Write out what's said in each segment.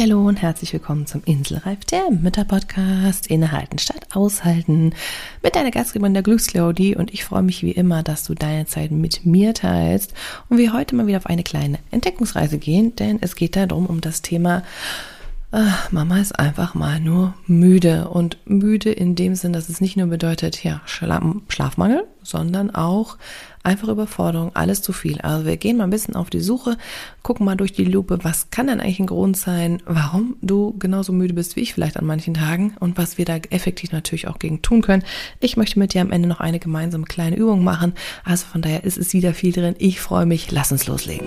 Hallo und herzlich willkommen zum Inselreif, der Mütterpodcast. Innehalten statt aushalten. Mit deiner Gastgeberin der Glücksclaudi und ich freue mich wie immer, dass du deine Zeit mit mir teilst und wir heute mal wieder auf eine kleine Entdeckungsreise gehen, denn es geht darum um das Thema Ach, Mama ist einfach mal nur müde und müde in dem Sinn, dass es nicht nur bedeutet, ja, Schlafmangel, sondern auch einfach Überforderung, alles zu viel. Also wir gehen mal ein bisschen auf die Suche, gucken mal durch die Lupe, was kann denn eigentlich ein Grund sein, warum du genauso müde bist wie ich vielleicht an manchen Tagen und was wir da effektiv natürlich auch gegen tun können. Ich möchte mit dir am Ende noch eine gemeinsame kleine Übung machen. Also von daher ist es wieder viel drin. Ich freue mich. Lass uns loslegen.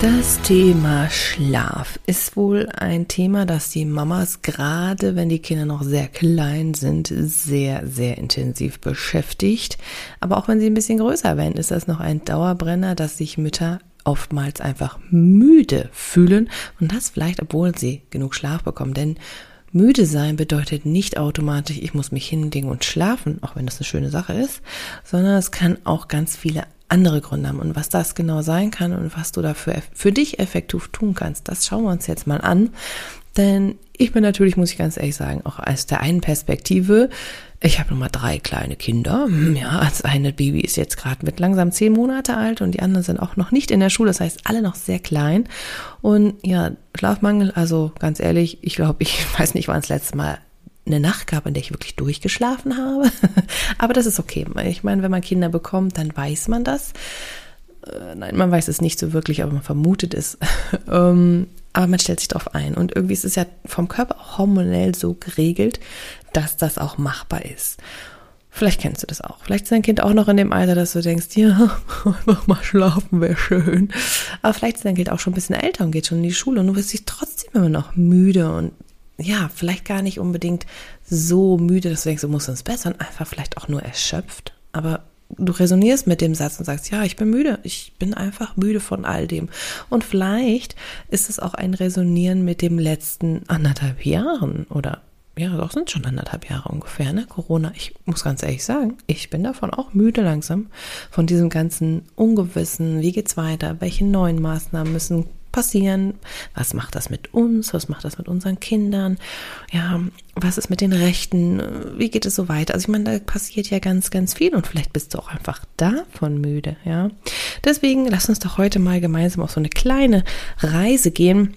Das Thema Schlaf ist wohl ein Thema, das die Mamas gerade, wenn die Kinder noch sehr klein sind, sehr, sehr intensiv beschäftigt. Aber auch wenn sie ein bisschen größer werden, ist das noch ein Dauerbrenner, dass sich Mütter oftmals einfach müde fühlen und das vielleicht, obwohl sie genug Schlaf bekommen. Denn Müde sein bedeutet nicht automatisch, ich muss mich hinlegen und schlafen, auch wenn das eine schöne Sache ist, sondern es kann auch ganz viele andere Gründe haben. Und was das genau sein kann und was du dafür für dich effektiv tun kannst, das schauen wir uns jetzt mal an. Denn ich bin natürlich, muss ich ganz ehrlich sagen, auch aus der einen Perspektive, ich habe nochmal drei kleine Kinder. Hm, ja, als eine Baby ist jetzt gerade mit langsam zehn Monate alt und die anderen sind auch noch nicht in der Schule, das heißt alle noch sehr klein. Und ja, Schlafmangel, also ganz ehrlich, ich glaube, ich weiß nicht, wann das letzte Mal eine Nacht gab, in der ich wirklich durchgeschlafen habe. Aber das ist okay. Ich meine, wenn man Kinder bekommt, dann weiß man das. Äh, nein, man weiß es nicht so wirklich, aber man vermutet es. ähm, aber man stellt sich darauf ein. Und irgendwie ist es ja vom Körper hormonell so geregelt, dass das auch machbar ist. Vielleicht kennst du das auch. Vielleicht ist dein Kind auch noch in dem Alter, dass du denkst, ja, einfach mal schlafen wäre schön. Aber vielleicht ist dein Kind auch schon ein bisschen älter und geht schon in die Schule und du wirst dich trotzdem immer noch müde und ja, vielleicht gar nicht unbedingt so müde, dass du denkst, du musst uns bessern, einfach vielleicht auch nur erschöpft. Aber du resonierst mit dem Satz und sagst, ja, ich bin müde, ich bin einfach müde von all dem. Und vielleicht ist es auch ein Resonieren mit dem letzten anderthalb Jahren oder ja, doch sind schon anderthalb Jahre ungefähr, ne? Corona. Ich muss ganz ehrlich sagen, ich bin davon auch müde langsam. Von diesem ganzen Ungewissen, wie geht's weiter, welche neuen Maßnahmen müssen passieren? Was macht das mit uns? Was macht das mit unseren Kindern? Ja, was ist mit den Rechten? Wie geht es so weiter? Also ich meine, da passiert ja ganz, ganz viel und vielleicht bist du auch einfach davon müde, ja. Deswegen lass uns doch heute mal gemeinsam auf so eine kleine Reise gehen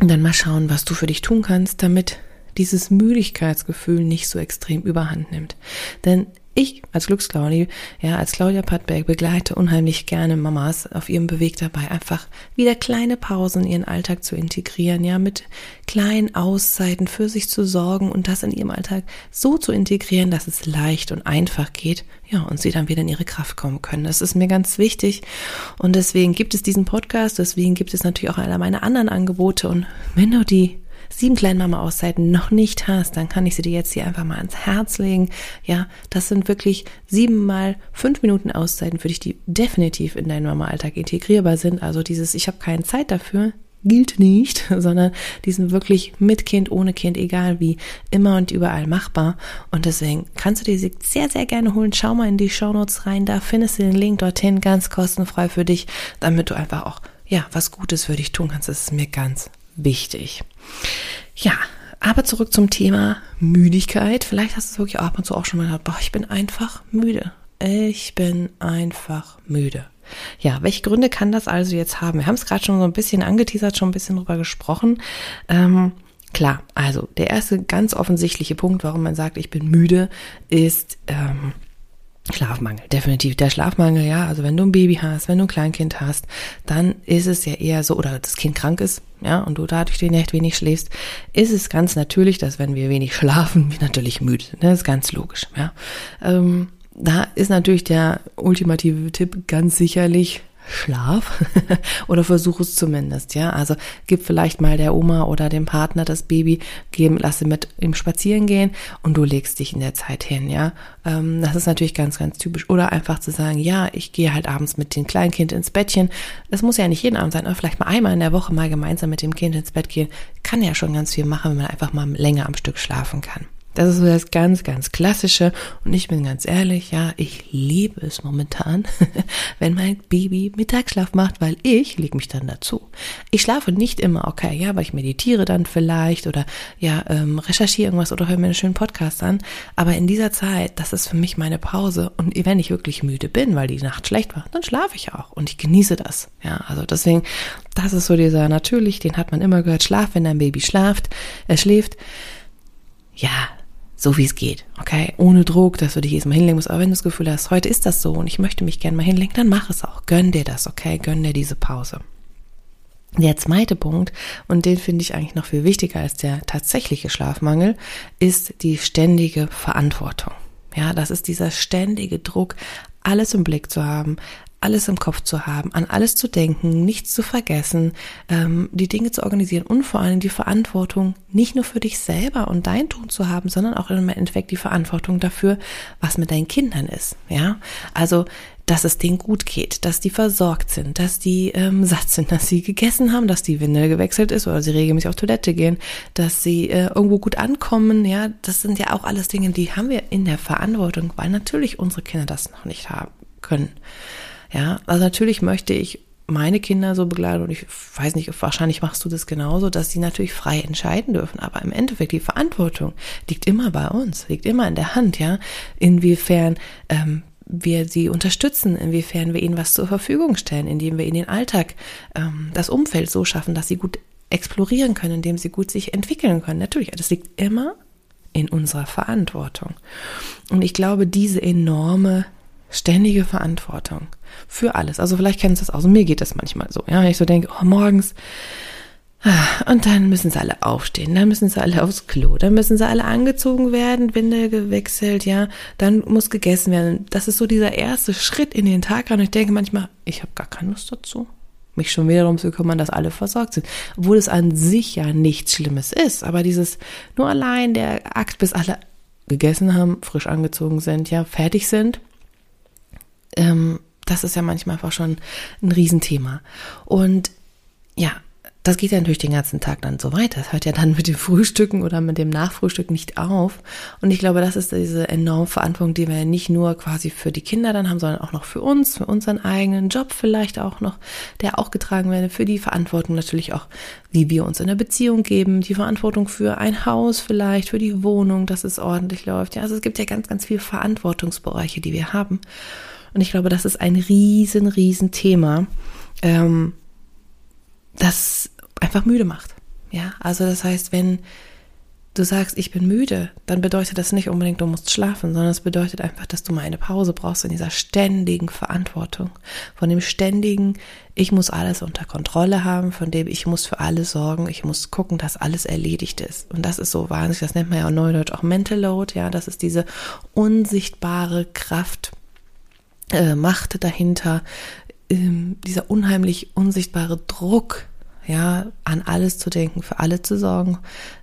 und dann mal schauen, was du für dich tun kannst, damit dieses Müdigkeitsgefühl nicht so extrem überhand nimmt. Denn ich als Glücksclaudi, ja, als Claudia Pattberg begleite unheimlich gerne Mamas auf ihrem Beweg dabei, einfach wieder kleine Pausen in ihren Alltag zu integrieren, ja, mit kleinen Auszeiten für sich zu sorgen und das in ihrem Alltag so zu integrieren, dass es leicht und einfach geht, ja, und sie dann wieder in ihre Kraft kommen können. Das ist mir ganz wichtig und deswegen gibt es diesen Podcast, deswegen gibt es natürlich auch alle meine anderen Angebote und wenn du die sieben kleinen Mama-Auszeiten noch nicht hast, dann kann ich sie dir jetzt hier einfach mal ans Herz legen. Ja, das sind wirklich sieben mal fünf Minuten Auszeiten für dich, die definitiv in deinen Mama-Alltag integrierbar sind. Also dieses, ich habe keine Zeit dafür, gilt nicht, sondern die sind wirklich mit Kind, ohne Kind, egal wie, immer und überall machbar. Und deswegen kannst du dir sie sehr, sehr gerne holen. Schau mal in die Shownotes rein, da findest du den Link dorthin, ganz kostenfrei für dich, damit du einfach auch, ja, was Gutes für dich tun kannst. Das ist mir ganz wichtig. Ja, aber zurück zum Thema Müdigkeit. Vielleicht hast du es wirklich ab und zu auch schon mal gehört, boah, ich bin einfach müde. Ich bin einfach müde. Ja, welche Gründe kann das also jetzt haben? Wir haben es gerade schon so ein bisschen angeteasert, schon ein bisschen drüber gesprochen. Ähm, klar, also der erste ganz offensichtliche Punkt, warum man sagt, ich bin müde, ist ähm, Schlafmangel, definitiv. Der Schlafmangel, ja, also wenn du ein Baby hast, wenn du ein Kleinkind hast, dann ist es ja eher so, oder das Kind krank ist, ja, und du dadurch die Nacht wenig schläfst, ist es ganz natürlich, dass wenn wir wenig schlafen, wir natürlich müde sind. Das ist ganz logisch, ja. Ähm, da ist natürlich der ultimative Tipp ganz sicherlich Schlaf oder versuch es zumindest, ja. Also gib vielleicht mal der Oma oder dem Partner das Baby, geben, lass sie mit ihm spazieren gehen und du legst dich in der Zeit hin, ja. Ähm, das ist natürlich ganz, ganz typisch. Oder einfach zu sagen, ja, ich gehe halt abends mit dem Kleinkind ins Bettchen. Das muss ja nicht jeden Abend sein, aber vielleicht mal einmal in der Woche mal gemeinsam mit dem Kind ins Bett gehen. Kann ja schon ganz viel machen, wenn man einfach mal länger am Stück schlafen kann. Das ist so das ganz, ganz Klassische. Und ich bin ganz ehrlich, ja, ich liebe es momentan, wenn mein Baby Mittagsschlaf macht, weil ich lege mich dann dazu. Ich schlafe nicht immer, okay, ja, weil ich meditiere dann vielleicht oder ja, ähm, recherchiere irgendwas oder höre mir einen schönen Podcast an. Aber in dieser Zeit, das ist für mich meine Pause. Und wenn ich wirklich müde bin, weil die Nacht schlecht war, dann schlafe ich auch. Und ich genieße das. Ja, also deswegen, das ist so dieser, natürlich, den hat man immer gehört, Schlaf, wenn dein Baby schlaft, er schläft. Ja, so wie es geht, okay? Ohne Druck, dass du dich jedes Mal hinlegen musst. Aber wenn du das Gefühl hast, heute ist das so und ich möchte mich gerne mal hinlegen, dann mach es auch. Gönn dir das, okay? Gönn dir diese Pause. Der zweite Punkt, und den finde ich eigentlich noch viel wichtiger als der tatsächliche Schlafmangel, ist die ständige Verantwortung. Ja, das ist dieser ständige Druck, alles im Blick zu haben, alles im Kopf zu haben, an alles zu denken, nichts zu vergessen, ähm, die Dinge zu organisieren und vor allem die Verantwortung nicht nur für dich selber und dein Tun zu haben, sondern auch im Endeffekt die Verantwortung dafür, was mit deinen Kindern ist. Ja, also dass es denen gut geht, dass die versorgt sind, dass die ähm, satt sind, dass sie gegessen haben, dass die Windel gewechselt ist oder sie regelmäßig auf Toilette gehen, dass sie äh, irgendwo gut ankommen. Ja, das sind ja auch alles Dinge, die haben wir in der Verantwortung, weil natürlich unsere Kinder das noch nicht haben können. Ja, also natürlich möchte ich meine Kinder so begleiten und ich weiß nicht, wahrscheinlich machst du das genauso, dass sie natürlich frei entscheiden dürfen. Aber im Endeffekt die Verantwortung liegt immer bei uns, liegt immer in der Hand, ja. Inwiefern ähm, wir sie unterstützen, inwiefern wir ihnen was zur Verfügung stellen, indem wir in den Alltag ähm, das Umfeld so schaffen, dass sie gut explorieren können, indem sie gut sich entwickeln können. Natürlich, das liegt immer in unserer Verantwortung. Und ich glaube, diese enorme ständige Verantwortung für alles. Also vielleicht kennst du das auch. mir geht das manchmal so. Ja, wenn ich so denke, oh, morgens, ah, und dann müssen sie alle aufstehen, dann müssen sie alle aufs Klo, dann müssen sie alle angezogen werden, Winde gewechselt, ja, dann muss gegessen werden. Das ist so dieser erste Schritt in den Tag Und ich denke manchmal, ich habe gar keine Lust dazu, mich schon wieder darum zu kümmern, dass alle versorgt sind. Obwohl es an sich ja nichts Schlimmes ist. Aber dieses nur allein der Akt, bis alle gegessen haben, frisch angezogen sind, ja, fertig sind, ähm, das ist ja manchmal einfach schon ein Riesenthema. Und ja, das geht ja natürlich den ganzen Tag dann so weiter. Das hört ja dann mit dem Frühstücken oder mit dem Nachfrühstück nicht auf. Und ich glaube, das ist diese enorme Verantwortung, die wir ja nicht nur quasi für die Kinder dann haben, sondern auch noch für uns, für unseren eigenen Job vielleicht auch noch, der auch getragen werde, für die Verantwortung natürlich auch, wie wir uns in der Beziehung geben, die Verantwortung für ein Haus vielleicht, für die Wohnung, dass es ordentlich läuft. Ja, also es gibt ja ganz, ganz viele Verantwortungsbereiche, die wir haben. Und ich glaube, das ist ein riesen, riesen Thema, ähm, das einfach müde macht. Ja, also das heißt, wenn du sagst, ich bin müde, dann bedeutet das nicht unbedingt, du musst schlafen, sondern es bedeutet einfach, dass du mal eine Pause brauchst in dieser ständigen Verantwortung, von dem ständigen, ich muss alles unter Kontrolle haben, von dem ich muss für alles sorgen, ich muss gucken, dass alles erledigt ist. Und das ist so wahnsinnig, das nennt man ja auch neudeutsch auch Mental Load, ja, das ist diese unsichtbare Kraft, äh, Macht dahinter, ähm, dieser unheimlich unsichtbare Druck, ja, an alles zu denken, für alle zu sorgen,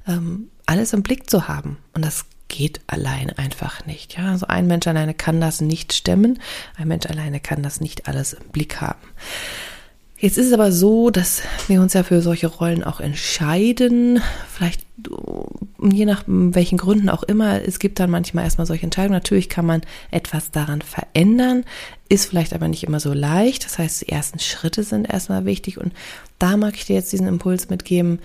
ähm, alles im Blick zu haben. Und das geht allein einfach nicht. Ja, also ein Mensch alleine kann das nicht stemmen. Ein Mensch alleine kann das nicht alles im Blick haben. Jetzt ist es aber so, dass wir uns ja für solche Rollen auch entscheiden. Vielleicht je nach welchen Gründen auch immer. Es gibt dann manchmal erstmal solche Entscheidungen. Natürlich kann man etwas daran verändern, ist vielleicht aber nicht immer so leicht. Das heißt, die ersten Schritte sind erstmal wichtig. Und da mag ich dir jetzt diesen Impuls mitgeben,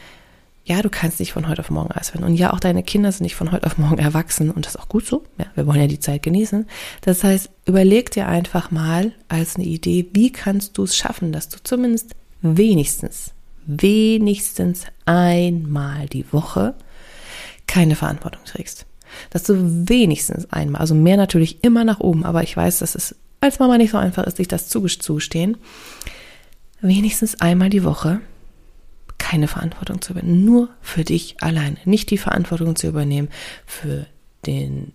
ja, du kannst nicht von heute auf morgen alles werden. Und ja, auch deine Kinder sind nicht von heute auf morgen erwachsen. Und das ist auch gut so. Ja, wir wollen ja die Zeit genießen. Das heißt, überleg dir einfach mal als eine Idee, wie kannst du es schaffen, dass du zumindest wenigstens, wenigstens einmal die Woche keine Verantwortung trägst. Dass du wenigstens einmal, also mehr natürlich immer nach oben, aber ich weiß, dass es als Mama nicht so einfach ist, sich das zugestehen, wenigstens einmal die Woche keine Verantwortung zu übernehmen, nur für dich alleine, nicht die Verantwortung zu übernehmen für den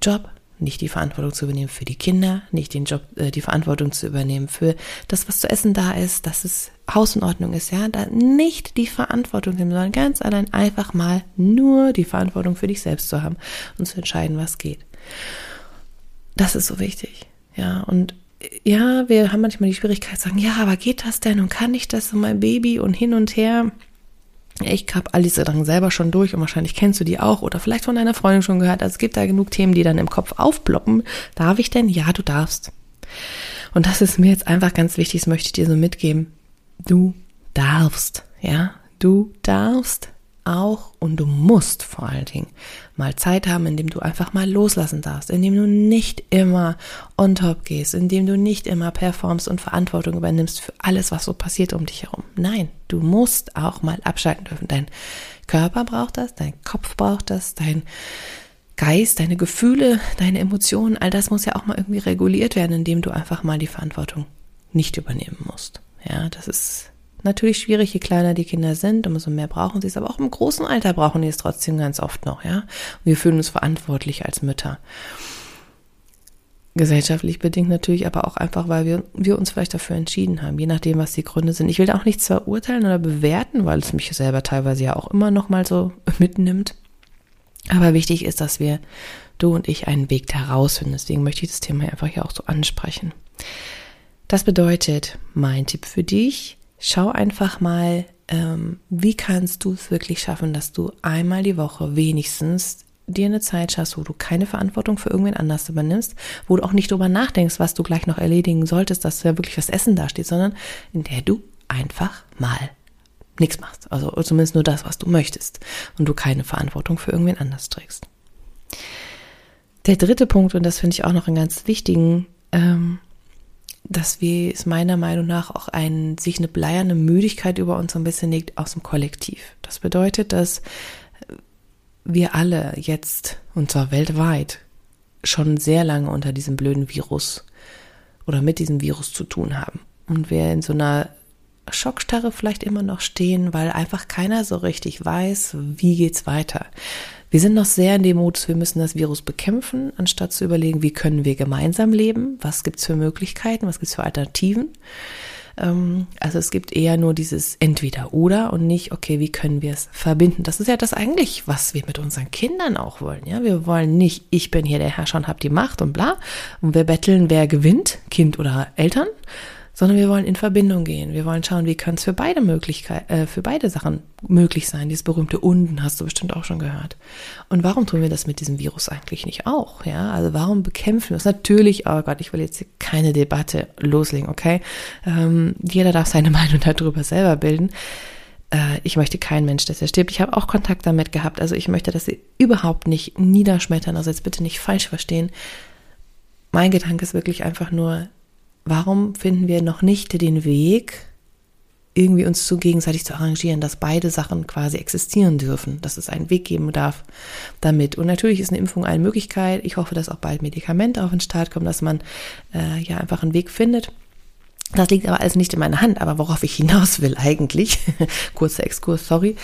Job, nicht die Verantwortung zu übernehmen für die Kinder, nicht den Job, äh, die Verantwortung zu übernehmen für das, was zu essen da ist, dass es Haus in Ordnung ist, ja, da nicht die Verantwortung nehmen, sondern ganz allein einfach mal nur die Verantwortung für dich selbst zu haben und zu entscheiden, was geht. Das ist so wichtig, ja, und ja, wir haben manchmal die Schwierigkeit zu sagen, ja, aber geht das denn und kann ich das und mein Baby und hin und her. Ich habe all diese Sachen selber schon durch und wahrscheinlich kennst du die auch oder vielleicht von deiner Freundin schon gehört. Also es gibt da genug Themen, die dann im Kopf aufploppen. Darf ich denn? Ja, du darfst. Und das ist mir jetzt einfach ganz wichtig, das möchte ich dir so mitgeben. Du darfst, ja, du darfst auch und du musst vor allen Dingen mal Zeit haben, indem du einfach mal loslassen darfst, indem du nicht immer on top gehst, indem du nicht immer performst und Verantwortung übernimmst für alles, was so passiert um dich herum. Nein, du musst auch mal abschalten dürfen. Dein Körper braucht das, dein Kopf braucht das, dein Geist, deine Gefühle, deine Emotionen, all das muss ja auch mal irgendwie reguliert werden, indem du einfach mal die Verantwortung nicht übernehmen musst. Ja, das ist natürlich schwierig, je kleiner die Kinder sind, umso mehr brauchen sie es, aber auch im großen Alter brauchen die es trotzdem ganz oft noch, ja. Und wir fühlen uns verantwortlich als Mütter. Gesellschaftlich bedingt natürlich, aber auch einfach, weil wir, wir uns vielleicht dafür entschieden haben, je nachdem, was die Gründe sind. Ich will da auch nichts verurteilen oder bewerten, weil es mich selber teilweise ja auch immer noch mal so mitnimmt. Aber wichtig ist, dass wir, du und ich, einen Weg da rausfinden. Deswegen möchte ich das Thema einfach hier auch so ansprechen. Das bedeutet, mein Tipp für dich, schau einfach mal, ähm, wie kannst du es wirklich schaffen, dass du einmal die Woche wenigstens dir eine Zeit schaffst, wo du keine Verantwortung für irgendwen anders übernimmst, wo du auch nicht drüber nachdenkst, was du gleich noch erledigen solltest, dass da wirklich was Essen dasteht, sondern in der du einfach mal nichts machst. Also zumindest nur das, was du möchtest und du keine Verantwortung für irgendwen anders trägst. Der dritte Punkt, und das finde ich auch noch einen ganz wichtigen, ähm, dass wir es meiner Meinung nach auch ein, sich eine bleierne Müdigkeit über uns ein bisschen legt aus dem Kollektiv. Das bedeutet, dass wir alle jetzt, und zwar weltweit, schon sehr lange unter diesem blöden Virus oder mit diesem Virus zu tun haben. Und wir in so einer Schockstarre vielleicht immer noch stehen, weil einfach keiner so richtig weiß, wie geht's weiter. Wir sind noch sehr in dem Modus, wir müssen das Virus bekämpfen, anstatt zu überlegen, wie können wir gemeinsam leben, was gibt's für Möglichkeiten, was gibt's für Alternativen. Ähm, also es gibt eher nur dieses entweder oder und nicht, okay, wie können wir es verbinden. Das ist ja das eigentlich, was wir mit unseren Kindern auch wollen. Ja, wir wollen nicht, ich bin hier der Herrscher und habe die Macht und bla. Und wir betteln, wer gewinnt, Kind oder Eltern, sondern wir wollen in Verbindung gehen. Wir wollen schauen, wie kann es für beide Möglichkeiten, äh, für beide Sachen möglich sein. Dieses berühmte Unden hast du bestimmt auch schon gehört. Und warum tun wir das mit diesem Virus eigentlich nicht auch? Ja, also warum bekämpfen wir es? Natürlich, oh Gott, ich will jetzt keine Debatte loslegen, okay? Ähm, jeder darf seine Meinung darüber selber bilden äh, ich möchte kein Mensch, dass er stirbt. Ich habe auch Kontakt damit gehabt. Also ich möchte das überhaupt nicht niederschmettern. Also jetzt bitte nicht falsch verstehen. Mein Gedanke ist wirklich einfach nur, warum finden wir noch nicht den Weg, irgendwie uns zu gegenseitig zu arrangieren, dass beide Sachen quasi existieren dürfen, dass es einen Weg geben darf damit. Und natürlich ist eine Impfung eine Möglichkeit. Ich hoffe, dass auch bald Medikamente auf den Start kommen, dass man äh, ja einfach einen Weg findet. Das liegt aber alles nicht in meiner Hand. Aber worauf ich hinaus will eigentlich, kurzer Exkurs, sorry,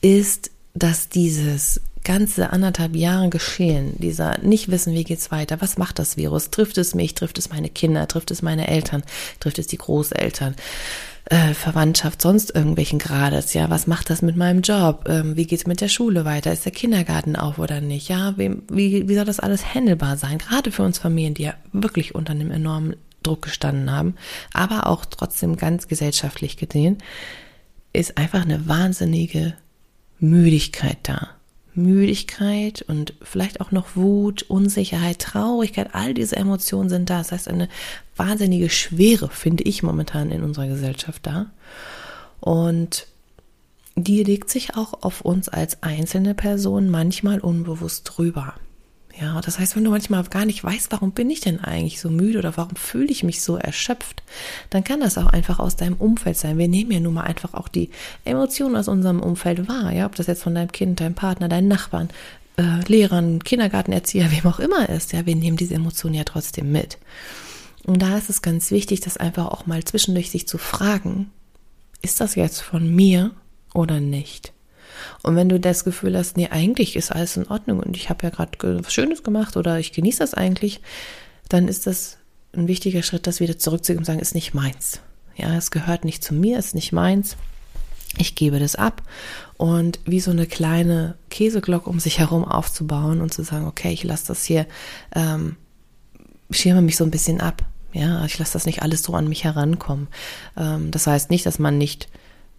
ist, dass dieses ganze anderthalb Jahre geschehen, dieser nicht wissen, wie geht's weiter, was macht das Virus, trifft es mich, trifft es meine Kinder, trifft es meine Eltern, trifft es die Großeltern, äh, Verwandtschaft, sonst irgendwelchen Grades, ja, was macht das mit meinem Job, ähm, wie geht's mit der Schule weiter, ist der Kindergarten auf oder nicht, ja, wie, wie, wie soll das alles handelbar sein, gerade für uns Familien, die ja wirklich unter einem enormen Druck gestanden haben, aber auch trotzdem ganz gesellschaftlich gesehen, ist einfach eine wahnsinnige Müdigkeit da. Müdigkeit und vielleicht auch noch Wut, Unsicherheit, Traurigkeit, all diese Emotionen sind da. Das heißt, eine wahnsinnige Schwere finde ich momentan in unserer Gesellschaft da. Und die legt sich auch auf uns als einzelne Person manchmal unbewusst drüber. Ja, das heißt, wenn du manchmal gar nicht weißt, warum bin ich denn eigentlich so müde oder warum fühle ich mich so erschöpft, dann kann das auch einfach aus deinem Umfeld sein. Wir nehmen ja nun mal einfach auch die Emotionen aus unserem Umfeld wahr, ja, ob das jetzt von deinem Kind, deinem Partner, deinen Nachbarn, äh, Lehrern, Kindergartenerzieher, wem auch immer ist, ja, wir nehmen diese Emotionen ja trotzdem mit. Und da ist es ganz wichtig, das einfach auch mal zwischendurch sich zu fragen, ist das jetzt von mir oder nicht? Und wenn du das Gefühl hast, nee, eigentlich ist alles in Ordnung und ich habe ja gerade was Schönes gemacht oder ich genieße das eigentlich, dann ist das ein wichtiger Schritt, das wieder zurückzugeben und sagen, ist nicht meins. Ja, es gehört nicht zu mir, ist nicht meins. Ich gebe das ab und wie so eine kleine Käseglocke um sich herum aufzubauen und zu sagen, okay, ich lasse das hier, ähm, schirme mich so ein bisschen ab. Ja, ich lasse das nicht alles so an mich herankommen. Ähm, das heißt nicht, dass man nicht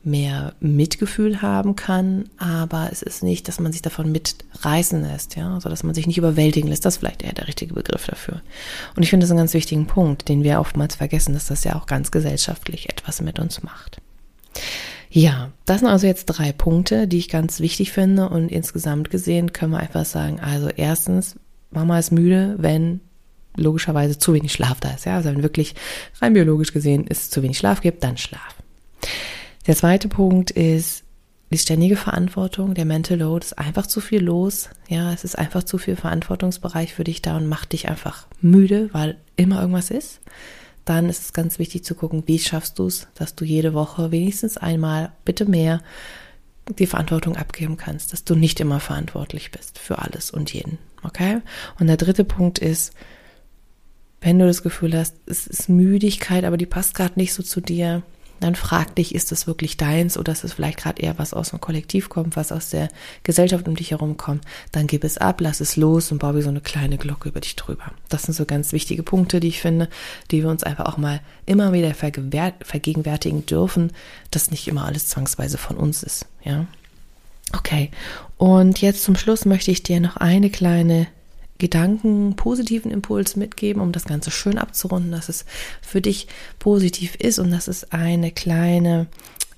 mehr Mitgefühl haben kann, aber es ist nicht, dass man sich davon mitreißen lässt, ja, also dass man sich nicht überwältigen lässt. Das ist vielleicht eher der richtige Begriff dafür. Und ich finde das einen ganz wichtigen Punkt, den wir oftmals vergessen, dass das ja auch ganz gesellschaftlich etwas mit uns macht. Ja, das sind also jetzt drei Punkte, die ich ganz wichtig finde und insgesamt gesehen können wir einfach sagen, also erstens, Mama ist müde, wenn logischerweise zu wenig Schlaf da ist, ja, also wenn wirklich rein biologisch gesehen es zu wenig Schlaf gibt, dann Schlaf. Der zweite Punkt ist die ständige Verantwortung, der Mental Load ist einfach zu viel los. Ja, es ist einfach zu viel Verantwortungsbereich für dich da und macht dich einfach müde, weil immer irgendwas ist dann ist es ganz wichtig zu gucken, wie schaffst du es, dass du jede Woche wenigstens einmal, bitte mehr, die Verantwortung abgeben kannst, dass du nicht immer verantwortlich bist für alles und jeden. Okay? Und der dritte Punkt ist, wenn du das Gefühl hast, es ist Müdigkeit, aber die passt gerade nicht so zu dir, dann frag dich, ist das wirklich deins oder ist es vielleicht gerade eher was aus dem Kollektiv kommt, was aus der Gesellschaft um dich herum kommt, dann gib es ab, lass es los und bau wie so eine kleine Glocke über dich drüber. Das sind so ganz wichtige Punkte, die ich finde, die wir uns einfach auch mal immer wieder vergegenwärtigen dürfen, dass nicht immer alles zwangsweise von uns ist, ja. Okay. Und jetzt zum Schluss möchte ich dir noch eine kleine Gedanken, positiven Impuls mitgeben, um das Ganze schön abzurunden, dass es für dich positiv ist und das ist eine kleine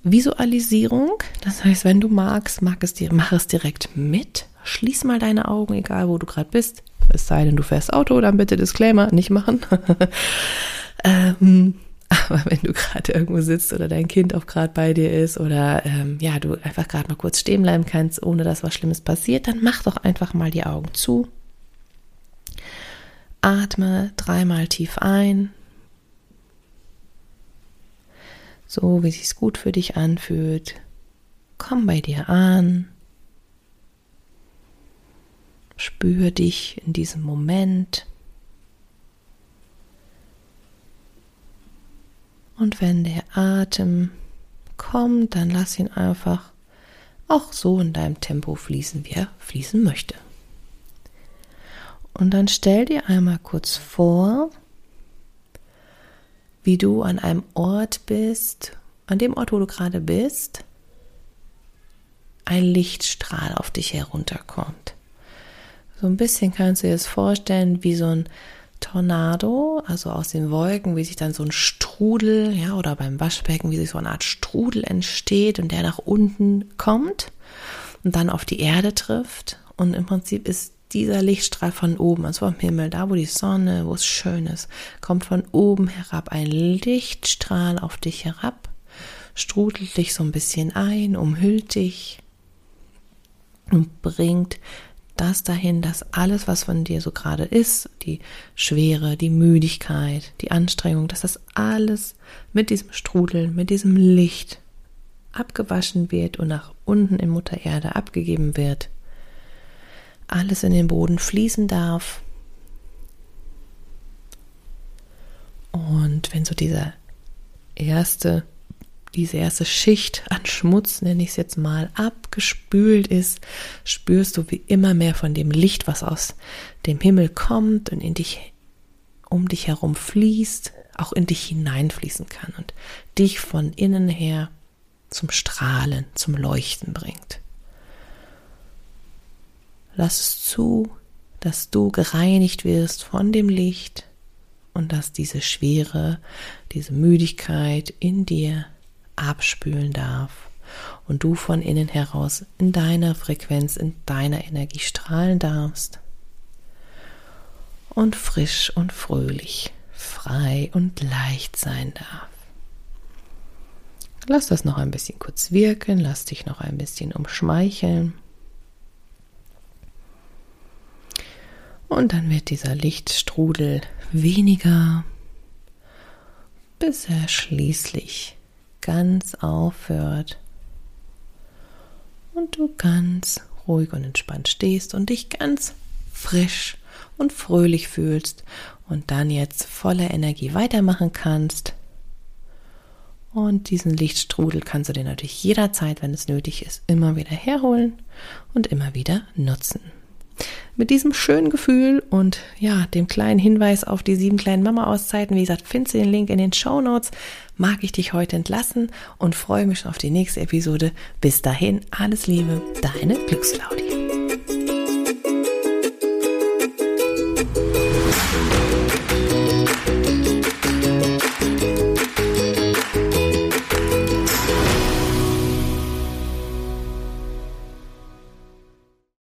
Visualisierung. Das heißt, wenn du magst, mag es dir, mach es direkt mit. Schließ mal deine Augen, egal wo du gerade bist. Es sei denn, du fährst Auto, dann bitte Disclaimer, nicht machen. ähm, aber wenn du gerade irgendwo sitzt oder dein Kind auch gerade bei dir ist oder ähm, ja, du einfach gerade mal kurz stehen bleiben kannst, ohne dass was Schlimmes passiert, dann mach doch einfach mal die Augen zu Atme dreimal tief ein, so wie sich's gut für dich anfühlt. Komm bei dir an. Spür dich in diesem Moment. Und wenn der Atem kommt, dann lass ihn einfach auch so in deinem Tempo fließen, wie er fließen möchte. Und dann stell dir einmal kurz vor, wie du an einem Ort bist, an dem Ort, wo du gerade bist, ein Lichtstrahl auf dich herunterkommt. So ein bisschen kannst du dir das vorstellen wie so ein Tornado, also aus den Wolken, wie sich dann so ein Strudel, ja, oder beim Waschbecken, wie sich so eine Art Strudel entsteht und der nach unten kommt und dann auf die Erde trifft. Und im Prinzip ist dieser Lichtstrahl von oben, also vom Himmel, da wo die Sonne, wo es schön ist, kommt von oben herab ein Lichtstrahl auf dich herab, strudelt dich so ein bisschen ein, umhüllt dich und bringt das dahin, dass alles, was von dir so gerade ist, die Schwere, die Müdigkeit, die Anstrengung, dass das alles mit diesem Strudel, mit diesem Licht abgewaschen wird und nach unten in Mutter Erde abgegeben wird alles in den Boden fließen darf. Und wenn so diese erste, diese erste Schicht an Schmutz, nenne ich es jetzt mal, abgespült ist, spürst du wie immer mehr von dem Licht, was aus dem Himmel kommt und in dich, um dich herum fließt, auch in dich hineinfließen kann und dich von innen her zum Strahlen, zum Leuchten bringt. Lass es zu, dass du gereinigt wirst von dem Licht und dass diese Schwere, diese Müdigkeit in dir abspülen darf und du von innen heraus in deiner Frequenz, in deiner Energie strahlen darfst und frisch und fröhlich, frei und leicht sein darf. Lass das noch ein bisschen kurz wirken, lass dich noch ein bisschen umschmeicheln. Und dann wird dieser Lichtstrudel weniger, bis er schließlich ganz aufhört und du ganz ruhig und entspannt stehst und dich ganz frisch und fröhlich fühlst und dann jetzt voller Energie weitermachen kannst. Und diesen Lichtstrudel kannst du dir natürlich jederzeit, wenn es nötig ist, immer wieder herholen und immer wieder nutzen. Mit diesem schönen Gefühl und ja, dem kleinen Hinweis auf die sieben kleinen Mama-Auszeiten, wie gesagt, findest du den Link in den Show Notes, mag ich dich heute entlassen und freue mich schon auf die nächste Episode. Bis dahin, alles Liebe, deine Glücksclaudie.